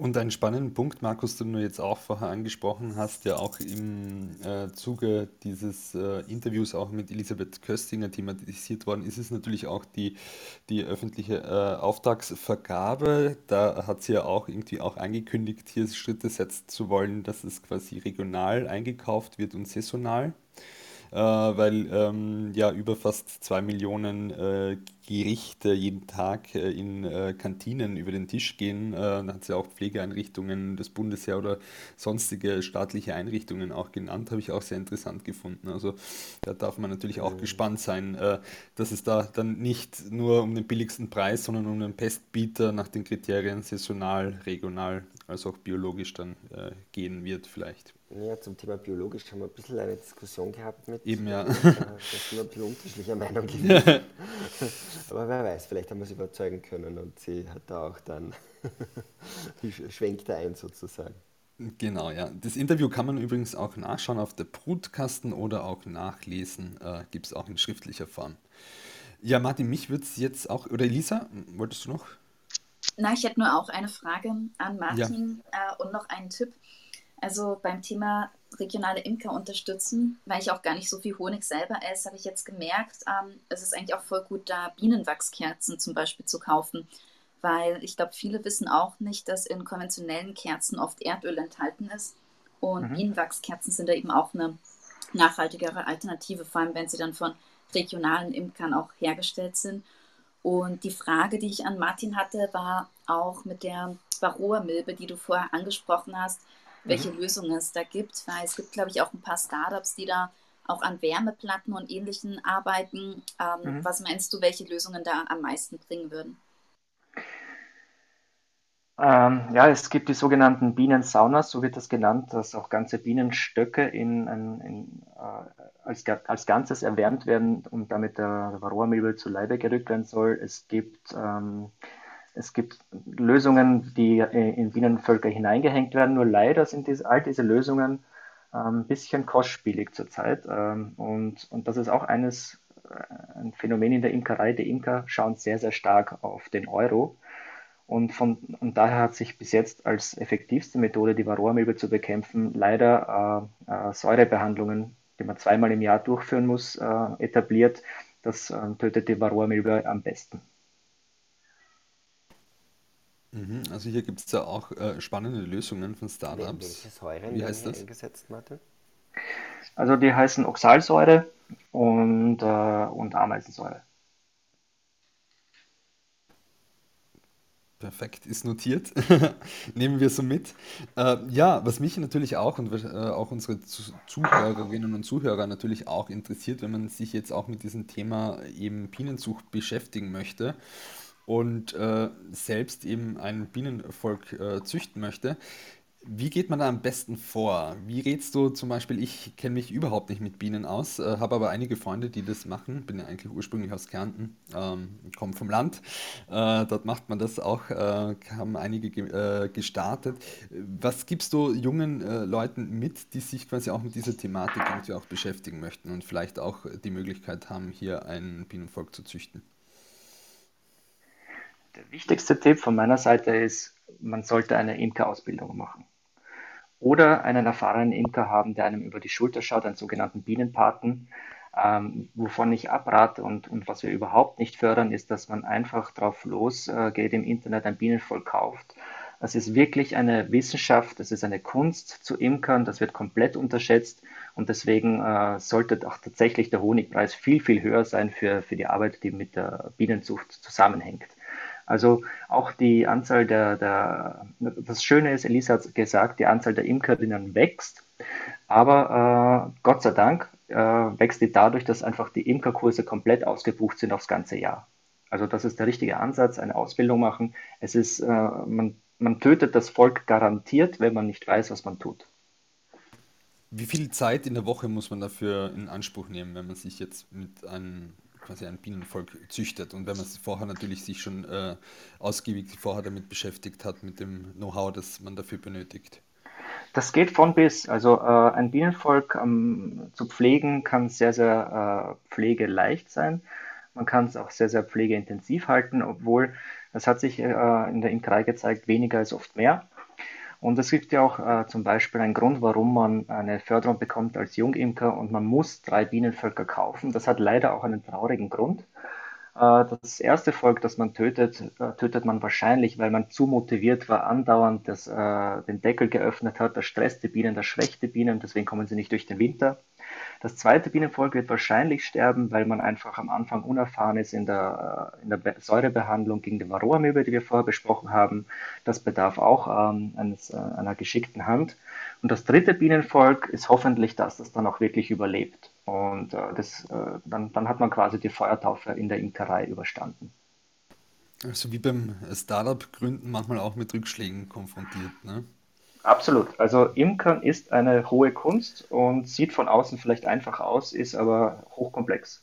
S1: Und einen spannenden Punkt, Markus, den du jetzt auch vorher angesprochen hast, der auch im äh, Zuge dieses äh, Interviews auch mit Elisabeth Köstinger thematisiert worden ist, ist natürlich auch die, die öffentliche äh, Auftragsvergabe. Da hat sie ja auch irgendwie auch angekündigt, hier Schritte setzen zu wollen, dass es quasi regional eingekauft wird und saisonal äh, weil ähm, ja über fast zwei Millionen äh, Gerichte jeden Tag äh, in äh, Kantinen über den Tisch gehen. Äh, da hat sie auch Pflegeeinrichtungen des Bundesheer oder sonstige staatliche Einrichtungen auch genannt, habe ich auch sehr interessant gefunden. Also da darf man natürlich auch mhm. gespannt sein, dass es da dann nicht nur um den billigsten Preis, sondern um den Pestbieter nach den Kriterien saisonal, regional, als auch biologisch dann gehen wird vielleicht.
S4: Ja, zum Thema biologisch haben wir ein bisschen eine Diskussion gehabt mit.
S1: Eben, ja.
S4: Da sind wir ein bisschen unterschiedlicher Meinung gewesen. Aber wer weiß, vielleicht haben wir sie überzeugen können und sie hat da auch dann, schwenkt da ein sozusagen.
S1: Genau, ja. Das Interview kann man übrigens auch nachschauen auf der Brutkasten oder auch nachlesen. Äh, Gibt es auch in schriftlicher Form. Ja, Martin, mich würde es jetzt auch, oder Elisa, wolltest du noch?
S3: Na, ich hätte nur auch eine Frage an Martin ja. äh, und noch einen Tipp. Also beim Thema regionale Imker unterstützen, weil ich auch gar nicht so viel Honig selber esse, habe ich jetzt gemerkt, ähm, es ist eigentlich auch voll gut, da Bienenwachskerzen zum Beispiel zu kaufen, weil ich glaube, viele wissen auch nicht, dass in konventionellen Kerzen oft Erdöl enthalten ist. Und mhm. Bienenwachskerzen sind da eben auch eine nachhaltigere Alternative, vor allem wenn sie dann von regionalen Imkern auch hergestellt sind. Und die Frage, die ich an Martin hatte, war auch mit der Varroa-Milbe, die du vorher angesprochen hast, welche mhm. Lösungen es da gibt, weil es gibt, glaube ich, auch ein paar Startups, die da auch an Wärmeplatten und Ähnlichen arbeiten. Ähm, mhm. Was meinst du, welche Lösungen da am meisten bringen würden?
S2: Ähm, ja, es gibt die sogenannten Bienensaunas, so wird das genannt, dass auch ganze Bienenstöcke in, in, in, äh, als, als Ganzes erwärmt werden und damit der Varroa-Milbe zu Leibe gerückt werden soll. Es gibt, ähm, es gibt Lösungen, die in Bienenvölker hineingehängt werden, nur leider sind diese, all diese Lösungen ein ähm, bisschen kostspielig zurzeit. Ähm, und, und das ist auch eines, äh, ein Phänomen in der Imkerei. Die Imker schauen sehr, sehr stark auf den Euro und, von, und daher hat sich bis jetzt als effektivste Methode, die Varroamilbe zu bekämpfen, leider äh, äh, Säurebehandlungen, die man zweimal im Jahr durchführen muss, äh, etabliert. Das äh, tötet die Varroamilbe am besten.
S1: Mhm, also hier gibt es ja auch äh, spannende Lösungen von Startups.
S4: Welche Säuren Wie heißt das? eingesetzt, Martin?
S2: Also die heißen Oxalsäure und, äh, und Ameisensäure.
S1: Perfekt, ist notiert. Nehmen wir so mit. Äh, ja, was mich natürlich auch und äh, auch unsere Zuhörerinnen und Zuhörer natürlich auch interessiert, wenn man sich jetzt auch mit diesem Thema eben Bienenzucht beschäftigen möchte und äh, selbst eben ein Bienenvolk äh, züchten möchte, wie geht man da am besten vor? Wie rätst du zum Beispiel, ich kenne mich überhaupt nicht mit Bienen aus, äh, habe aber einige Freunde, die das machen, bin ja eigentlich ursprünglich aus Kärnten, ähm, komme vom Land, äh, dort macht man das auch, äh, haben einige ge äh, gestartet. Was gibst du jungen äh, Leuten mit, die sich quasi auch mit dieser Thematik auch beschäftigen möchten und vielleicht auch die Möglichkeit haben, hier ein Bienenvolk zu züchten?
S2: Der wichtigste Tipp von meiner Seite ist, man sollte eine Imkerausbildung machen. Oder einen erfahrenen Imker haben, der einem über die Schulter schaut, einen sogenannten Bienenpaten. Ähm, wovon ich abrate und, und was wir überhaupt nicht fördern, ist, dass man einfach drauf losgeht, äh, im Internet ein Bienenvolk kauft. Das ist wirklich eine Wissenschaft, das ist eine Kunst zu imkern, das wird komplett unterschätzt und deswegen äh, sollte auch tatsächlich der Honigpreis viel, viel höher sein für, für die Arbeit, die mit der Bienenzucht zusammenhängt. Also auch die Anzahl der, der das Schöne ist, Elisa hat gesagt, die Anzahl der Imkerinnen wächst, aber äh, Gott sei Dank äh, wächst die dadurch, dass einfach die Imkerkurse komplett ausgebucht sind aufs ganze Jahr. Also das ist der richtige Ansatz, eine Ausbildung machen. Es ist, äh, man, man tötet das Volk garantiert, wenn man nicht weiß, was man tut.
S1: Wie viel Zeit in der Woche muss man dafür in Anspruch nehmen, wenn man sich jetzt mit einem quasi ein Bienenvolk züchtet. Und wenn man vorher natürlich sich schon äh, ausgiebig vorher damit beschäftigt hat, mit dem Know-how, das man dafür benötigt.
S2: Das geht von bis. Also äh, ein Bienenvolk ähm, zu pflegen kann sehr, sehr äh, pflegeleicht sein. Man kann es auch sehr, sehr pflegeintensiv halten, obwohl es hat sich äh, in der Imkerei gezeigt, weniger ist oft mehr. Und es gibt ja auch äh, zum Beispiel einen Grund, warum man eine Förderung bekommt als Jungimker und man muss drei Bienenvölker kaufen. Das hat leider auch einen traurigen Grund. Äh, das erste Volk, das man tötet, äh, tötet man wahrscheinlich, weil man zu motiviert war, andauernd das, äh, den Deckel geöffnet hat. Das stresst die Bienen, das schwächt die Bienen, deswegen kommen sie nicht durch den Winter. Das zweite Bienenvolk wird wahrscheinlich sterben, weil man einfach am Anfang unerfahren ist in der, äh, in der Säurebehandlung gegen die Varroamilbe, die wir vorher besprochen haben. Das bedarf auch ähm, eines, äh, einer geschickten Hand. Und das dritte Bienenvolk ist hoffentlich das, das dann auch wirklich überlebt. Und äh, das, äh, dann, dann hat man quasi die Feuertaufe in der Imkerei überstanden.
S1: Also wie beim Startup-Gründen manchmal auch mit Rückschlägen konfrontiert, ne?
S2: Absolut. Also Imkern ist eine hohe Kunst und sieht von außen vielleicht einfach aus, ist aber hochkomplex.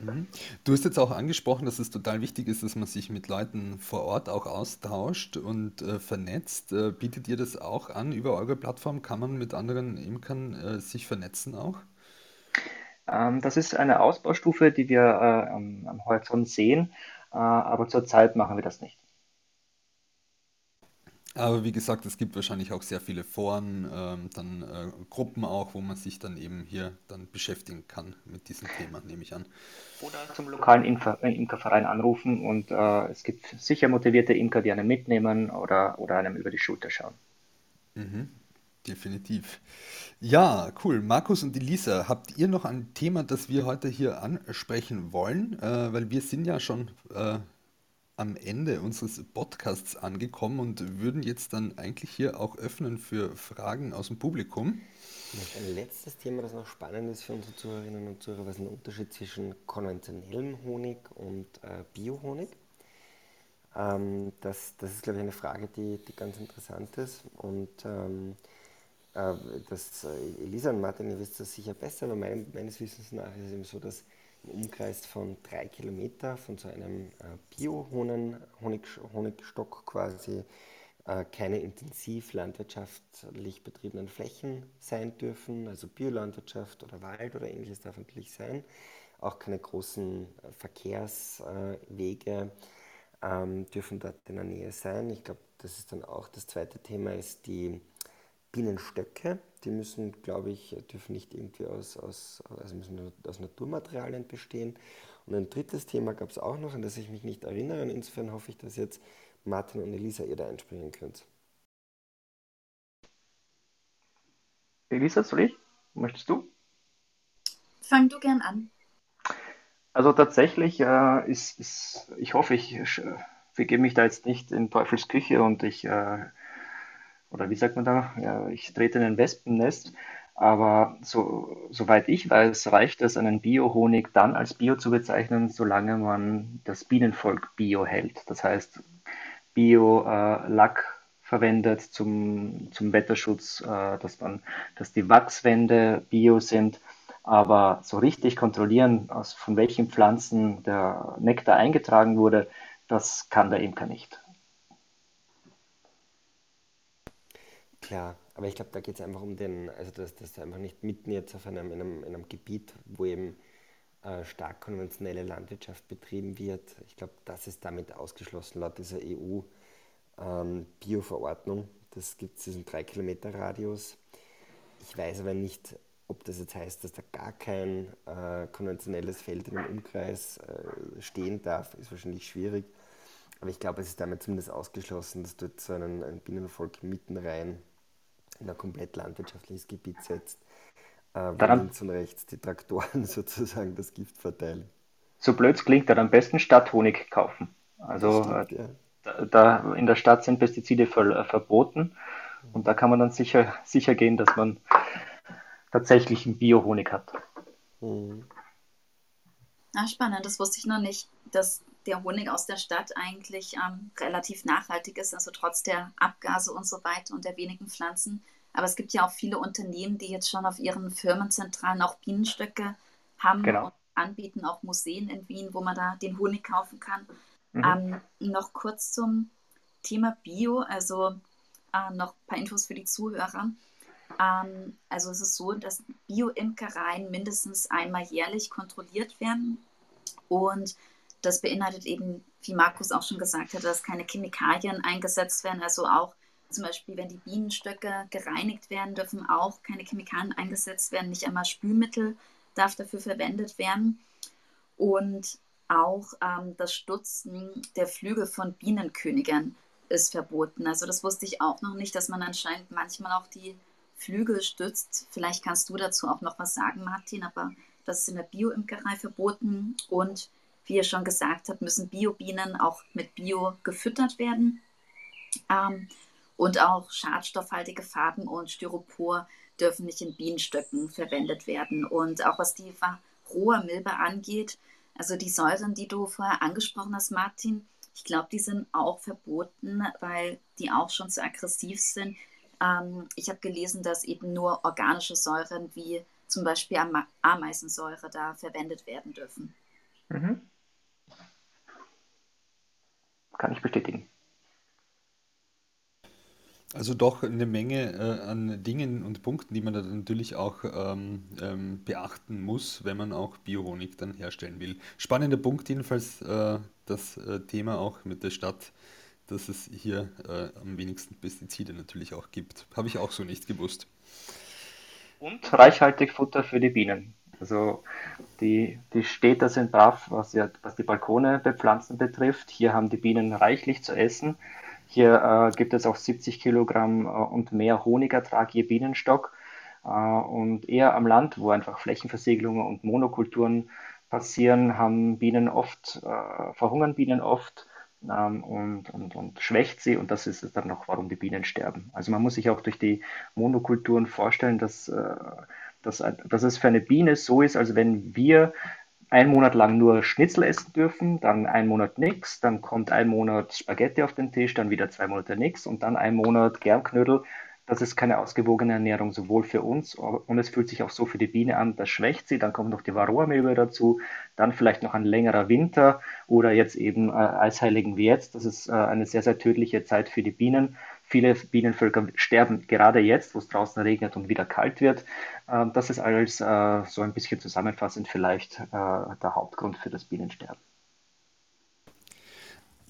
S1: Mhm. Du hast jetzt auch angesprochen, dass es total wichtig ist, dass man sich mit Leuten vor Ort auch austauscht und äh, vernetzt. Äh, bietet ihr das auch an über eure Plattform? Kann man mit anderen Imkern äh, sich vernetzen auch?
S2: Ähm, das ist eine Ausbaustufe, die wir äh, am, am Horizont sehen, äh, aber zurzeit machen wir das nicht.
S1: Aber wie gesagt, es gibt wahrscheinlich auch sehr viele Foren, ähm, dann äh, Gruppen auch, wo man sich dann eben hier dann beschäftigen kann mit diesem Thema, nehme ich an.
S2: Oder zum lokalen Imker, äh, Imkerverein anrufen und äh, es gibt sicher motivierte Imker, die einen mitnehmen oder, oder einem über die Schulter schauen.
S1: Mhm, definitiv. Ja, cool. Markus und Elisa, habt ihr noch ein Thema, das wir heute hier ansprechen wollen? Äh, weil wir sind ja schon äh, am Ende unseres Podcasts angekommen und würden jetzt dann eigentlich hier auch öffnen für Fragen aus dem Publikum.
S4: ein letztes Thema, das noch spannend ist für unsere Zuhörerinnen und Zuhörer, was ist der Unterschied zwischen konventionellem Honig und äh, Biohonig? Ähm, das, das ist, glaube ich, eine Frage, die, die ganz interessant ist. Und ähm, äh, das, äh, Elisa und Martin, ihr wisst das sicher besser, aber mein, meines Wissens nach ist es eben so, dass im Umkreis von drei Kilometer von so einem äh, Bio-Honigstock quasi äh, keine intensiv landwirtschaftlich betriebenen Flächen sein dürfen, also Biolandwirtschaft oder Wald oder ähnliches darf natürlich sein, auch keine großen äh, Verkehrswege ähm, dürfen dort in der Nähe sein. Ich glaube, das ist dann auch das zweite Thema, ist die Bienenstöcke. Die müssen, glaube ich, dürfen nicht irgendwie aus, aus, also müssen aus Naturmaterialien bestehen. Und ein drittes Thema gab es auch noch, an das ich mich nicht erinnere. Und insofern hoffe ich, dass jetzt Martin und Elisa ihr da einspringen könnt.
S2: Elisa, soll ich? Möchtest du?
S3: Fang du gern an.
S2: Also tatsächlich äh, ist, ist, ich hoffe, ich äh, begebe mich da jetzt nicht in Teufels Küche und ich äh, oder wie sagt man da, ja, ich trete in ein Wespennest. Aber so, soweit ich weiß, reicht es, einen Bio-Honig dann als Bio zu bezeichnen, solange man das Bienenvolk Bio hält. Das heißt, Bio-Lack äh, verwendet zum, zum Wetterschutz, äh, dass, man, dass die Wachswände Bio sind. Aber so richtig kontrollieren, aus, von welchen Pflanzen der Nektar eingetragen wurde, das kann der Imker nicht.
S4: Klar, aber ich glaube, da geht es einfach um den, also dass das einfach nicht mitten jetzt auf einem, in einem, in einem Gebiet, wo eben äh, stark konventionelle Landwirtschaft betrieben wird. Ich glaube, das ist damit ausgeschlossen laut dieser EU-Bio-Verordnung. Ähm, das gibt es diesen 3-Kilometer-Radius. Ich weiß aber nicht, ob das jetzt heißt, dass da gar kein äh, konventionelles Feld in einem Umkreis äh, stehen darf, ist wahrscheinlich schwierig. Aber ich glaube, es ist damit zumindest ausgeschlossen, dass dort so einen, ein Bienenvolk mitten rein in ein komplett landwirtschaftliches Gebiet setzt, äh, wo links und rechts die Traktoren sozusagen das Gift verteilen.
S2: So blöd es klingt, dann am besten Stadthonig kaufen. Also stimmt, äh, ja. da, da, in der Stadt sind Pestizide ver, äh, verboten und da kann man dann sicher, sicher gehen, dass man tatsächlich einen Biohonig hat.
S3: Mhm. Ah, spannend, das wusste ich noch nicht, dass der Honig aus der Stadt eigentlich ähm, relativ nachhaltig ist, also trotz der Abgase und so weiter und der wenigen Pflanzen. Aber es gibt ja auch viele Unternehmen, die jetzt schon auf ihren Firmenzentralen auch Bienenstöcke haben genau. und anbieten, auch Museen in Wien, wo man da den Honig kaufen kann. Mhm. Ähm, noch kurz zum Thema Bio, also äh, noch ein paar Infos für die Zuhörer. Ähm, also es ist so, dass Bio-Imkereien mindestens einmal jährlich kontrolliert werden und das beinhaltet eben, wie Markus auch schon gesagt hat, dass keine Chemikalien eingesetzt werden. Also auch zum Beispiel, wenn die Bienenstöcke gereinigt werden, dürfen auch keine Chemikalien eingesetzt werden. Nicht einmal Spülmittel darf dafür verwendet werden. Und auch ähm, das Stutzen der Flügel von Bienenkönigen ist verboten. Also das wusste ich auch noch nicht, dass man anscheinend manchmal auch die Flügel stützt. Vielleicht kannst du dazu auch noch was sagen, Martin, aber das ist in der Bioimkerei verboten. Und wie ihr schon gesagt habt, müssen Biobienen auch mit Bio gefüttert werden. Ähm, und auch schadstoffhaltige Farben und Styropor dürfen nicht in Bienenstöcken verwendet werden. Und auch was die rohe Milbe angeht, also die Säuren, die du vorher angesprochen hast, Martin, ich glaube, die sind auch verboten, weil die auch schon zu aggressiv sind. Ähm, ich habe gelesen, dass eben nur organische Säuren wie zum Beispiel Ameisensäure da verwendet werden dürfen. Mhm.
S2: Kann ich bestätigen.
S1: Also doch eine Menge äh, an Dingen und Punkten, die man da natürlich auch ähm, ähm, beachten muss, wenn man auch Biohonig dann herstellen will. Spannender Punkt jedenfalls äh, das äh, Thema auch mit der Stadt dass es hier äh, am wenigsten Pestizide natürlich auch gibt. Habe ich auch so nicht gewusst.
S2: Und reichhaltig Futter für die Bienen. Also die, die Städter sind brav, was, ja, was die Balkone bepflanzen betrifft. Hier haben die Bienen reichlich zu essen. Hier äh, gibt es auch 70 Kilogramm äh, und mehr Honigertrag je Bienenstock. Äh, und eher am Land, wo einfach Flächenversiegelungen und Monokulturen passieren, haben Bienen oft, äh, verhungern Bienen oft ähm, und, und, und schwächt sie und das ist dann noch, warum die Bienen sterben. Also man muss sich auch durch die Monokulturen vorstellen, dass, äh, dass, dass es für eine Biene so ist, als wenn wir einen Monat lang nur Schnitzel essen dürfen, dann einen Monat nichts, dann kommt ein Monat Spaghetti auf den Tisch, dann wieder zwei Monate nichts und dann ein Monat Germknödel das ist keine ausgewogene Ernährung, sowohl für uns und es fühlt sich auch so für die Biene an, das schwächt sie, dann kommt noch die Varroa-Milbe dazu, dann vielleicht noch ein längerer Winter oder jetzt eben äh, Eisheiligen wie jetzt. Das ist äh, eine sehr, sehr tödliche Zeit für die Bienen. Viele Bienenvölker sterben gerade jetzt, wo es draußen regnet und wieder kalt wird. Äh, das ist alles äh, so ein bisschen zusammenfassend vielleicht äh, der Hauptgrund für das Bienensterben.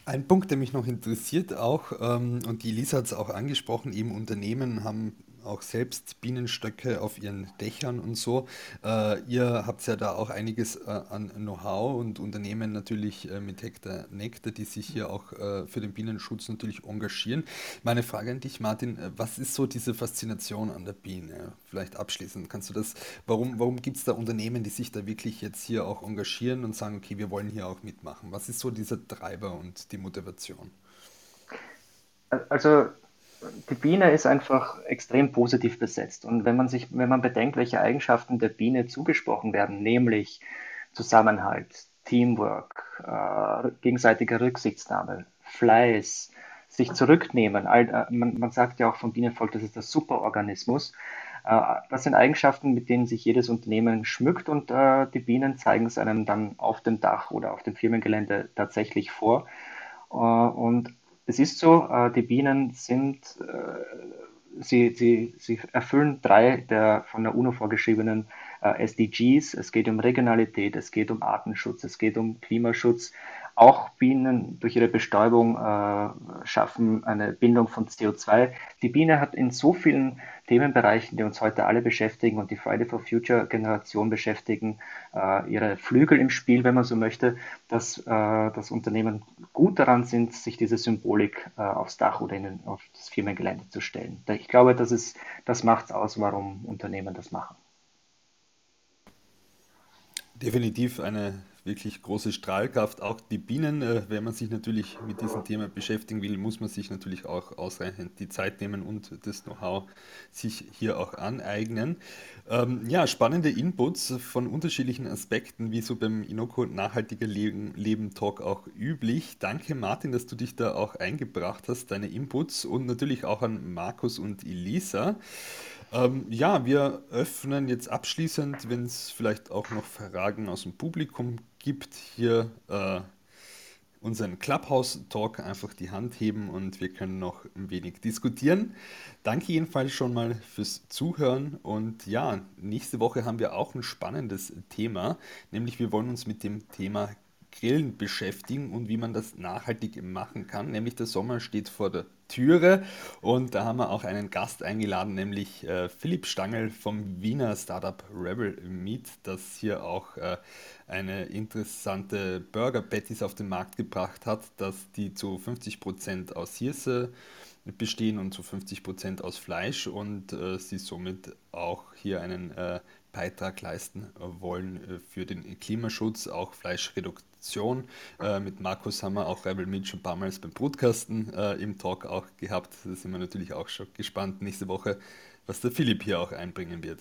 S1: Ein Punkt, der mich noch interessiert auch, ähm, und die Lisa hat es auch angesprochen, eben Unternehmen haben auch selbst Bienenstöcke auf ihren Dächern und so. Äh, ihr habt ja da auch einiges äh, an Know-how und Unternehmen natürlich äh, mit Hektar Nektar, die sich hier auch äh, für den Bienenschutz natürlich engagieren. Meine Frage an dich, Martin, äh, was ist so diese Faszination an der Biene? Vielleicht abschließend, kannst du das, warum, warum gibt es da Unternehmen, die sich da wirklich jetzt hier auch engagieren und sagen, okay, wir wollen hier auch mitmachen? Was ist so dieser Treiber und die Motivation?
S2: Also die Biene ist einfach extrem positiv besetzt. Und wenn man sich, wenn man bedenkt, welche Eigenschaften der Biene zugesprochen werden, nämlich Zusammenhalt, Teamwork, äh, gegenseitige Rücksichtnahme, Fleiß, sich zurücknehmen. All, äh, man, man, sagt ja auch vom Bienenvolk, das ist der Superorganismus. Äh, das sind Eigenschaften, mit denen sich jedes Unternehmen schmückt und äh, die Bienen zeigen es einem dann auf dem Dach oder auf dem Firmengelände tatsächlich vor. Äh, und es ist so, äh, die Bienen sind, äh, sie, sie, sie erfüllen drei der von der UNO vorgeschriebenen äh, SDGs. Es geht um Regionalität, es geht um Artenschutz, es geht um Klimaschutz. Auch Bienen durch ihre Bestäubung äh, schaffen eine Bindung von CO2. Die Biene hat in so vielen Themenbereichen, die uns heute alle beschäftigen und die Friday for Future Generation beschäftigen, äh, ihre Flügel im Spiel, wenn man so möchte, dass äh, das Unternehmen gut daran sind, sich diese Symbolik äh, aufs Dach oder in, auf das Firmengelände zu stellen. Ich glaube, das, das macht es aus, warum Unternehmen das machen.
S1: Definitiv eine wirklich große Strahlkraft. Auch die Bienen, äh, wenn man sich natürlich mit diesem Thema beschäftigen will, muss man sich natürlich auch ausreichend die Zeit nehmen und das Know-how sich hier auch aneignen. Ähm, ja, spannende Inputs von unterschiedlichen Aspekten, wie so beim Inoko Nachhaltiger Leben, Leben Talk auch üblich. Danke Martin, dass du dich da auch eingebracht hast, deine Inputs und natürlich auch an Markus und Elisa. Ähm, ja, wir öffnen jetzt abschließend, wenn es vielleicht auch noch Fragen aus dem Publikum gibt, hier äh, unseren Clubhouse-Talk einfach die Hand heben und wir können noch ein wenig diskutieren. Danke jedenfalls schon mal fürs Zuhören und ja, nächste Woche haben wir auch ein spannendes Thema, nämlich wir wollen uns mit dem Thema Grillen beschäftigen und wie man das nachhaltig machen kann. Nämlich der Sommer steht vor der Türe und da haben wir auch einen Gast eingeladen, nämlich äh, Philipp Stangl vom Wiener Startup Rebel Meat, das hier auch äh, eine interessante Burger Patties auf den Markt gebracht hat, dass die zu 50% aus Hirse bestehen und zu 50% aus Fleisch und äh, sie somit auch hier einen äh, Beitrag leisten wollen äh, für den Klimaschutz, auch Fleischreduktion. Äh, mit Markus haben wir auch Rebel Meat schon ein paar Mal beim Brutkasten äh, im Talk auch gehabt. Da sind wir natürlich auch schon gespannt nächste Woche, was der Philipp hier auch einbringen wird.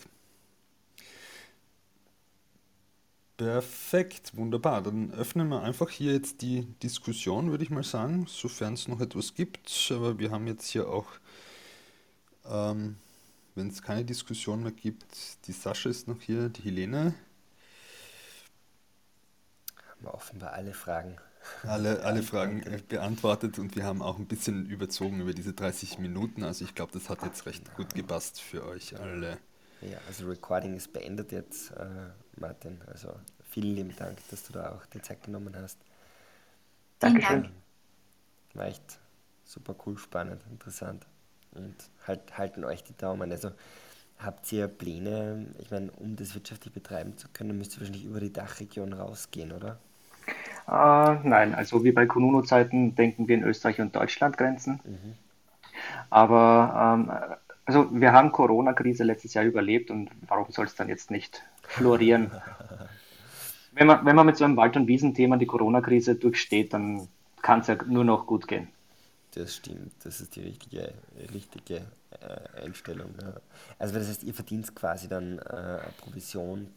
S1: Perfekt, wunderbar. Dann öffnen wir einfach hier jetzt die Diskussion, würde ich mal sagen, sofern es noch etwas gibt. Aber wir haben jetzt hier auch ähm, wenn es keine Diskussion mehr gibt, die Sascha ist noch hier, die Helene.
S4: Haben offenbar alle Fragen.
S1: Alle, alle Fragen äh, beantwortet und wir haben auch ein bisschen überzogen über diese 30 Minuten. Also ich glaube, das hat jetzt recht gut gepasst für euch alle.
S4: Ja, also Recording ist beendet jetzt, äh, Martin. Also vielen lieben Dank, dass du da auch die Zeit genommen hast.
S3: Dankeschön.
S4: War echt super cool, spannend, interessant. Und halt, halten euch die Daumen. Also habt ihr Pläne, ich meine, um das wirtschaftlich betreiben zu können, müsst ihr wahrscheinlich über die Dachregion rausgehen, oder?
S2: Äh, nein, also wie bei Konuno-Zeiten denken wir in Österreich und Deutschland Grenzen. Mhm. Aber ähm, also wir haben Corona-Krise letztes Jahr überlebt und warum soll es dann jetzt nicht florieren? wenn, man, wenn man mit so einem Wald- und Wiesenthema die Corona-Krise durchsteht, dann kann es ja nur noch gut gehen.
S4: Das stimmt, das ist die richtige, richtige äh, Einstellung. Ja. Also das heißt, ihr verdient quasi dann äh, Provision